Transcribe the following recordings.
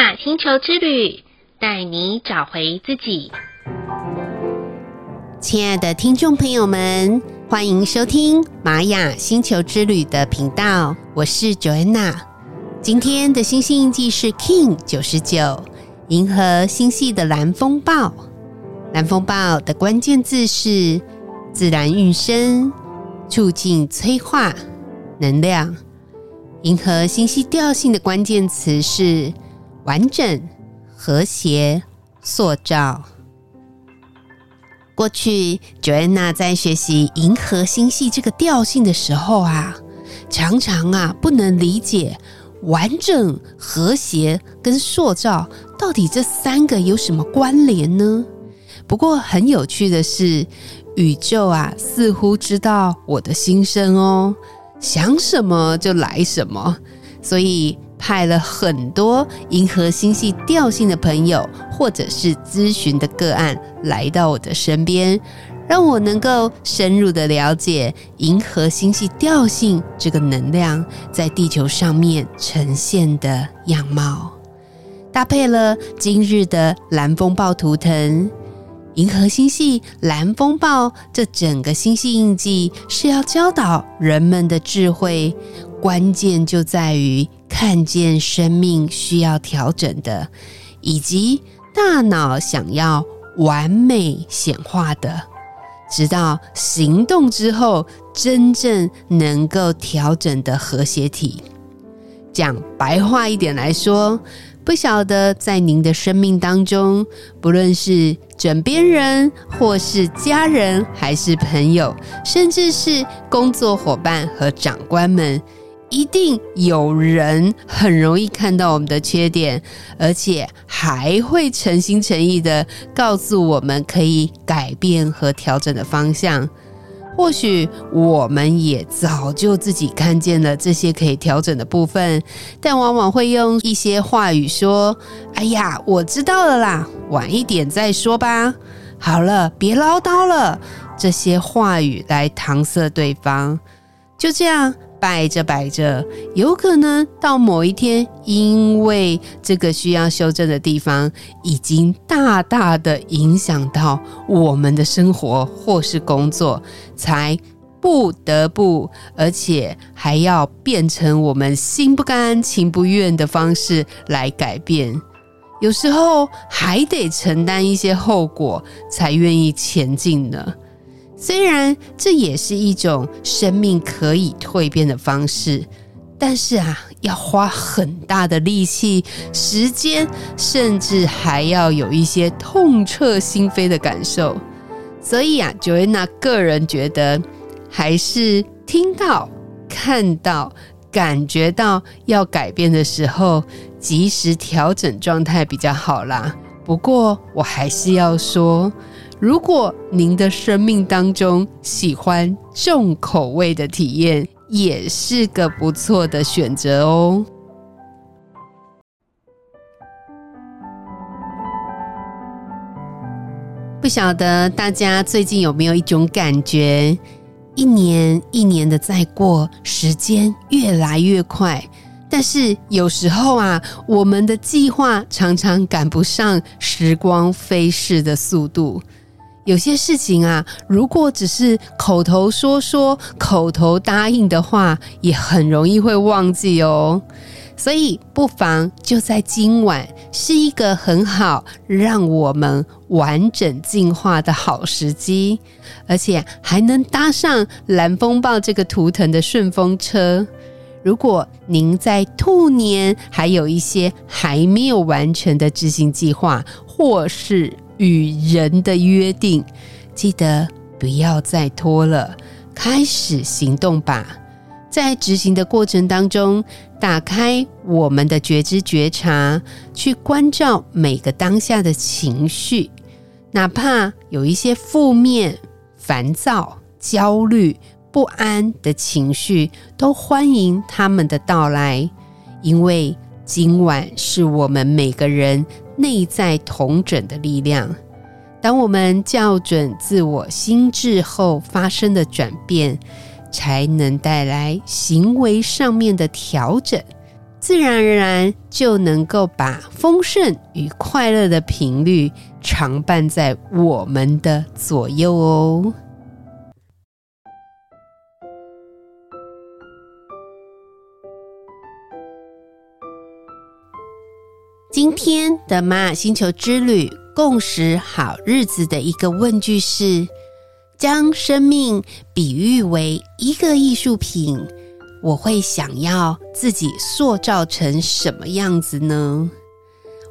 雅星球之旅，带你找回自己。亲爱的听众朋友们，欢迎收听玛雅星球之旅的频道，我是 Joanna。今天的星星印记是 King 九十九，银河星系的蓝风暴。蓝风暴的关键字是自然运生、促进催化、能量。银河星系调性的关键词是完整、和谐、塑造。过去，Joanna 在学习银河星系这个调性的时候啊，常常啊不能理解完整、和谐跟塑造到底这三个有什么关联呢？不过很有趣的是，宇宙啊似乎知道我的心声哦，想什么就来什么，所以。派了很多银河星系调性的朋友，或者是咨询的个案来到我的身边，让我能够深入的了解银河星系调性这个能量在地球上面呈现的样貌。搭配了今日的蓝风暴图腾，银河星系蓝风暴这整个星系印记是要教导人们的智慧，关键就在于。看见生命需要调整的，以及大脑想要完美显化的，直到行动之后真正能够调整的和谐体。讲白话一点来说，不晓得在您的生命当中，不论是枕边人，或是家人，还是朋友，甚至是工作伙伴和长官们。一定有人很容易看到我们的缺点，而且还会诚心诚意的告诉我们可以改变和调整的方向。或许我们也早就自己看见了这些可以调整的部分，但往往会用一些话语说：“哎呀，我知道了啦，晚一点再说吧。”好了，别唠叨了。这些话语来搪塞对方，就这样。摆着摆着，有可能到某一天，因为这个需要修正的地方，已经大大的影响到我们的生活或是工作，才不得不，而且还要变成我们心不甘情不愿的方式来改变。有时候还得承担一些后果，才愿意前进呢。虽然这也是一种生命可以蜕变的方式，但是啊，要花很大的力气、时间，甚至还要有一些痛彻心扉的感受。所以啊，Joanna 个人觉得，还是听到、看到、感觉到要改变的时候，及时调整状态比较好啦。不过，我还是要说。如果您的生命当中喜欢重口味的体验，也是个不错的选择哦。不晓得大家最近有没有一种感觉，一年一年的在过，时间越来越快，但是有时候啊，我们的计划常常赶不上时光飞逝的速度。有些事情啊，如果只是口头说说、口头答应的话，也很容易会忘记哦。所以，不妨就在今晚，是一个很好让我们完整进化的好时机，而且还能搭上蓝风暴这个图腾的顺风车。如果您在兔年还有一些还没有完成的执行计划，或是与人的约定，记得不要再拖了，开始行动吧。在执行的过程当中，打开我们的觉知觉察，去关照每个当下的情绪，哪怕有一些负面、烦躁、焦虑、不安的情绪，都欢迎他们的到来，因为今晚是我们每个人。内在同整的力量，当我们校准自我心智后发生的转变，才能带来行为上面的调整。自然而然就能够把丰盛与快乐的频率常伴在我们的左右哦。今天的玛雅星球之旅共识好日子的一个问句是：将生命比喻为一个艺术品，我会想要自己塑造成什么样子呢？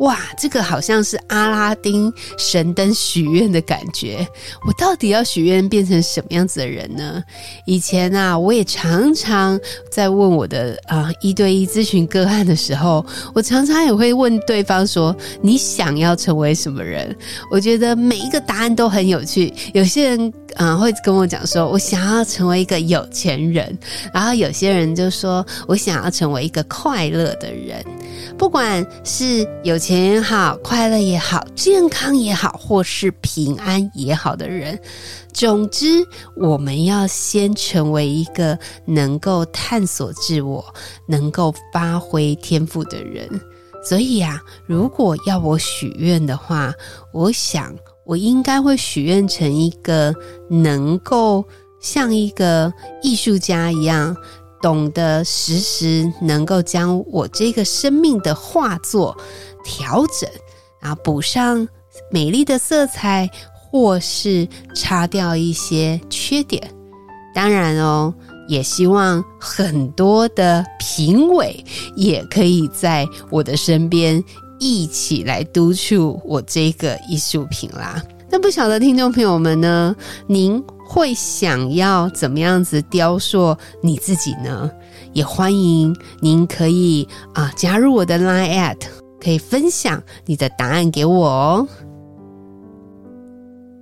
哇，这个好像是阿拉丁神灯许愿的感觉。我到底要许愿变成什么样子的人呢？以前啊，我也常常在问我的啊一对一咨询个案的时候，我常常也会问对方说：“你想要成为什么人？”我觉得每一个答案都很有趣。有些人啊会跟我讲说：“我想要成为一个有钱人。”然后有些人就说：“我想要成为一个快乐的人。”不管是有钱也好，快乐也好，健康也好，或是平安也好的人，总之，我们要先成为一个能够探索自我、能够发挥天赋的人。所以啊，如果要我许愿的话，我想我应该会许愿成一个能够像一个艺术家一样。懂得时时能够将我这个生命的画作调整，然后补上美丽的色彩，或是擦掉一些缺点。当然哦，也希望很多的评委也可以在我的身边一起来督促我这个艺术品啦。那不晓得听众朋友们呢，您会想要怎么样子雕塑你自己呢？也欢迎您可以啊加入我的 Line@，可以分享你的答案给我哦。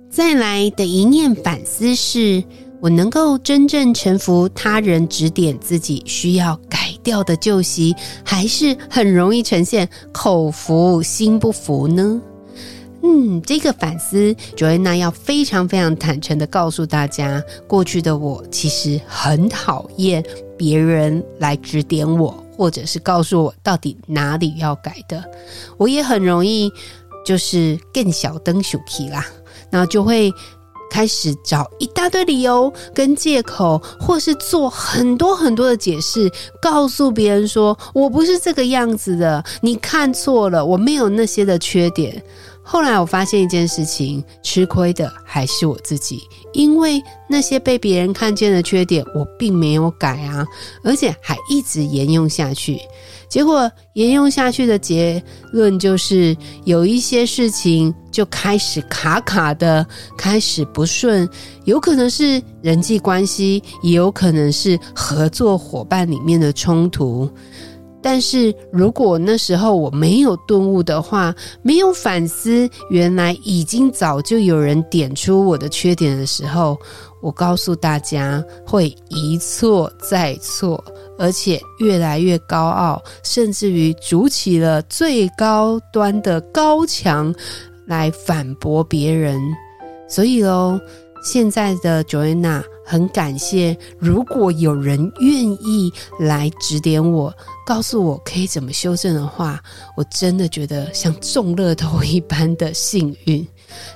再来的一念反思是，我能够真正臣服他人指点自己需要改掉的旧习，还是很容易呈现口服心不服呢？嗯，这个反思，Joanna 要非常非常坦诚的告诉大家，过去的我其实很讨厌别人来指点我，或者是告诉我到底哪里要改的。我也很容易就是更小灯小 key 啦，然后就会开始找一大堆理由跟借口，或是做很多很多的解释，告诉别人说我不是这个样子的，你看错了，我没有那些的缺点。后来我发现一件事情，吃亏的还是我自己，因为那些被别人看见的缺点，我并没有改啊，而且还一直沿用下去。结果沿用下去的结论就是，有一些事情就开始卡卡的，开始不顺，有可能是人际关系，也有可能是合作伙伴里面的冲突。但是如果那时候我没有顿悟的话，没有反思，原来已经早就有人点出我的缺点的时候，我告诉大家会一错再错，而且越来越高傲，甚至于筑起了最高端的高墙来反驳别人。所以喽，现在的 Joanna。很感谢，如果有人愿意来指点我，告诉我可以怎么修正的话，我真的觉得像中乐透一般的幸运。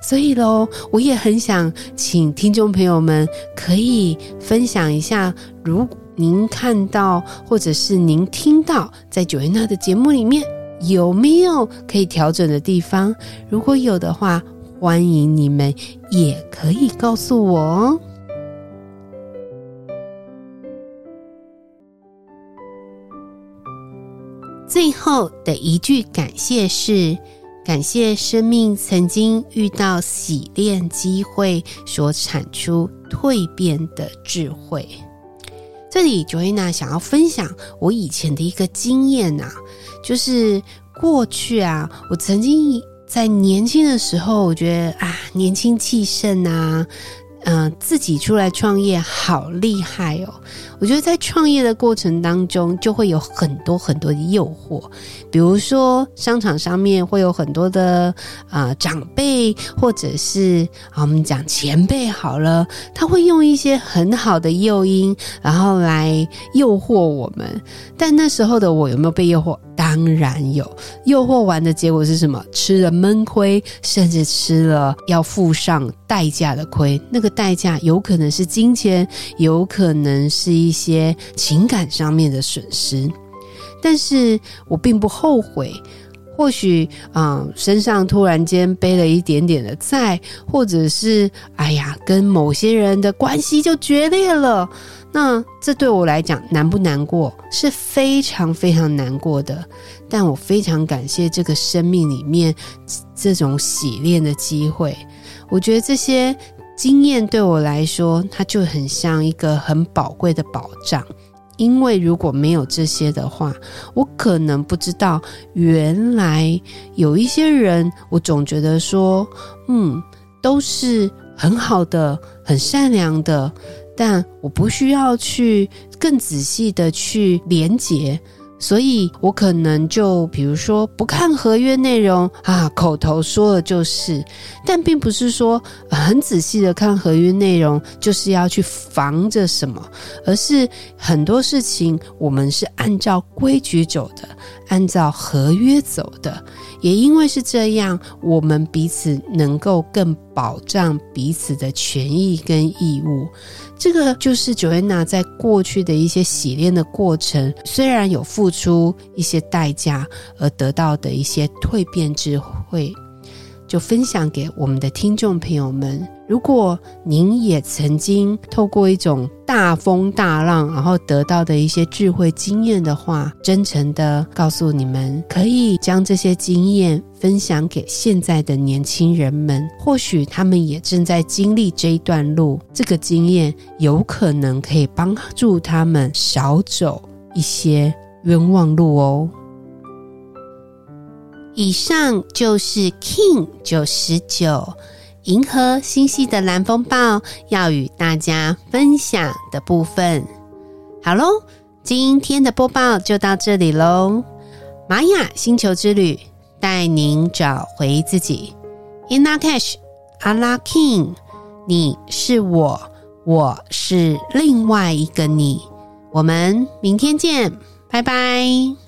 所以喽，我也很想请听众朋友们可以分享一下，如您看到或者是您听到，在九月娜的节目里面有没有可以调整的地方？如果有的话，欢迎你们也可以告诉我哦。最后的一句感谢是：感谢生命曾经遇到洗练机会所产出蜕变的智慧。这里 Joanna 想要分享我以前的一个经验啊，就是过去啊，我曾经在年轻的时候，我觉得啊，年轻气盛啊。嗯、自己出来创业好厉害哦。我觉得在创业的过程当中，就会有很多很多的诱惑，比如说商场上面会有很多的啊、呃、长辈，或者是啊我们讲前辈好了，他会用一些很好的诱因，然后来诱惑我们。但那时候的我有没有被诱惑？当然有。诱惑完的结果是什么？吃了闷亏，甚至吃了要付上代价的亏。那个代价有可能是金钱，有可能是一些情感上面的损失，但是我并不后悔。或许啊、身上突然间背了一点点的债，或者是哎呀，跟某些人的关系就决裂了。那这对我来讲难不难过？是非常非常难过的。但我非常感谢这个生命里面这种洗练的机会。我觉得这些经验对我来说，它就很像一个很宝贵的保障。因为如果没有这些的话，我可能不知道原来有一些人，我总觉得说，嗯，都是很好的、很善良的，但我不需要去更仔细的去连接。所以我可能就比如说不看合约内容啊，口头说了就是，但并不是说很仔细的看合约内容就是要去防着什么，而是很多事情我们是按照规矩走的，按照合约走的。也因为是这样，我们彼此能够更保障彼此的权益跟义务。这个就是 Joanna 在过去的一些洗练的过程，虽然有付出一些代价而得到的一些蜕变智慧，就分享给我们的听众朋友们。如果您也曾经透过一种大风大浪，然后得到的一些智慧经验的话，真诚的告诉你们，可以将这些经验分享给现在的年轻人们。或许他们也正在经历这一段路，这个经验有可能可以帮助他们少走一些冤枉路哦。以上就是 Kin 九十九。银河星系的蓝风暴要与大家分享的部分，好喽，今天的播报就到这里喽。玛雅星球之旅带您找回自己，In Lak'ech Ala K'in，你是我，我是另外一个你。我们明天见，拜拜。